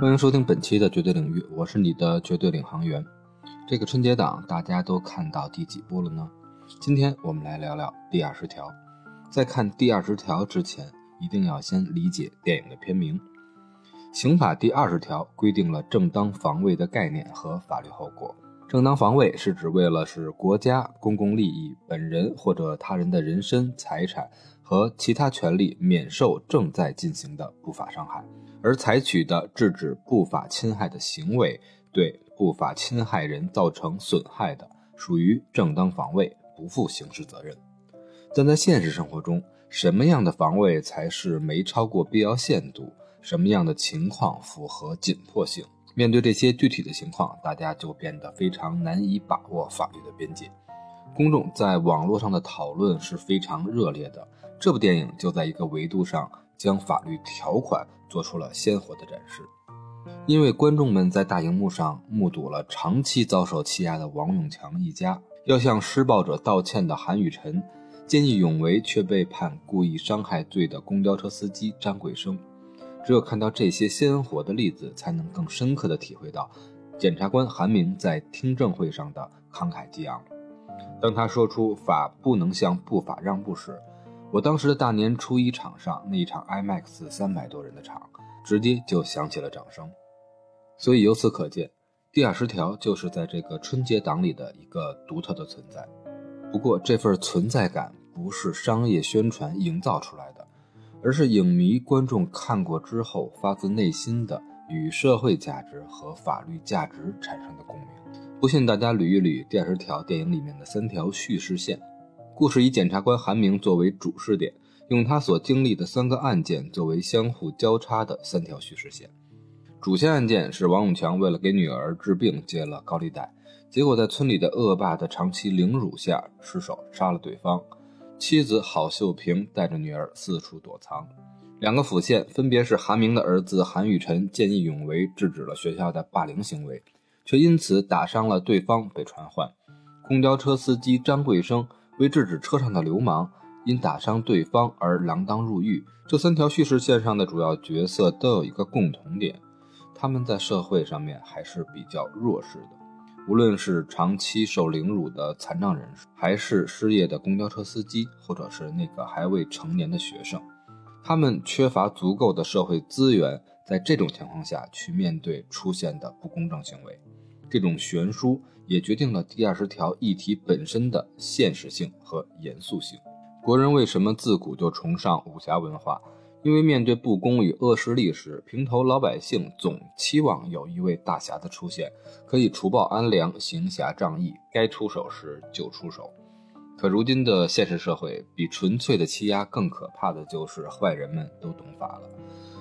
欢迎收听本期的绝对领域，我是你的绝对领航员。这个春节档大家都看到第几部了呢？今天我们来聊聊第二十条。在看第二十条之前，一定要先理解电影的片名。刑法第二十条规定了正当防卫的概念和法律后果。正当防卫是指为了使国家、公共利益、本人或者他人的人身、财产和其他权利免受正在进行的不法伤害，而采取的制止不法侵害的行为，对不法侵害人造成损害的，属于正当防卫，不负刑事责任。但在现实生活中，什么样的防卫才是没超过必要限度？什么样的情况符合紧迫性？面对这些具体的情况，大家就变得非常难以把握法律的边界。公众在网络上的讨论是非常热烈的。这部电影就在一个维度上将法律条款做出了鲜活的展示。因为观众们在大荧幕上目睹了长期遭受欺压的王永强一家，要向施暴者道歉的韩雨辰，见义勇为却被判故意伤害罪的公交车司机张桂生。只有看到这些鲜活的例子，才能更深刻地体会到检察官韩明在听证会上的慷慨激昂。当他说出“法不能向不法让步”时，我当时的大年初一场上那一场 IMAX 三百多人的场，直接就响起了掌声。所以由此可见，第二十条就是在这个春节档里的一个独特的存在。不过这份存在感不是商业宣传营造出来的。而是影迷观众看过之后发自内心的与社会价值和法律价值产生的共鸣。不信大家捋一捋第二十条电影里面的三条叙事线。故事以检察官韩明作为主视点，用他所经历的三个案件作为相互交叉的三条叙事线。主线案件是王永强为了给女儿治病借了高利贷，结果在村里的恶霸的长期凌辱下失手杀了对方。妻子郝秀萍带着女儿四处躲藏，两个辅线分别是韩明的儿子韩雨辰见义勇为制止了学校的霸凌行为，却因此打伤了对方被传唤；公交车司机张桂生为制止车上的流氓，因打伤对方而锒铛入狱。这三条叙事线上的主要角色都有一个共同点，他们在社会上面还是比较弱势的。无论是长期受凌辱的残障人士，还是失业的公交车司机，或者是那个还未成年的学生，他们缺乏足够的社会资源，在这种情况下去面对出现的不公正行为。这种悬殊也决定了第二十条议题本身的现实性和严肃性。国人为什么自古就崇尚武侠文化？因为面对不公与恶势力时，平头老百姓总期望有一位大侠的出现，可以除暴安良、行侠仗义，该出手时就出手。可如今的现实社会，比纯粹的欺压更可怕的就是坏人们都懂法了。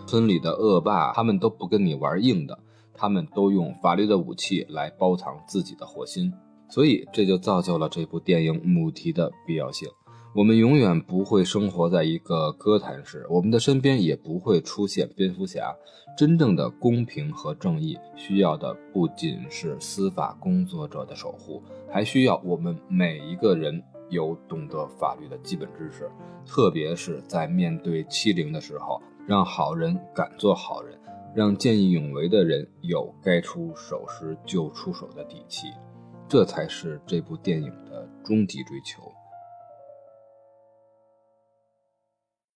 村里的恶霸，他们都不跟你玩硬的，他们都用法律的武器来包藏自己的火心。所以，这就造就了这部电影母题的必要性。我们永远不会生活在一个哥谭市，我们的身边也不会出现蝙蝠侠。真正的公平和正义，需要的不仅是司法工作者的守护，还需要我们每一个人有懂得法律的基本知识，特别是在面对欺凌的时候，让好人敢做好人，让见义勇为的人有该出手时就出手的底气，这才是这部电影的终极追求。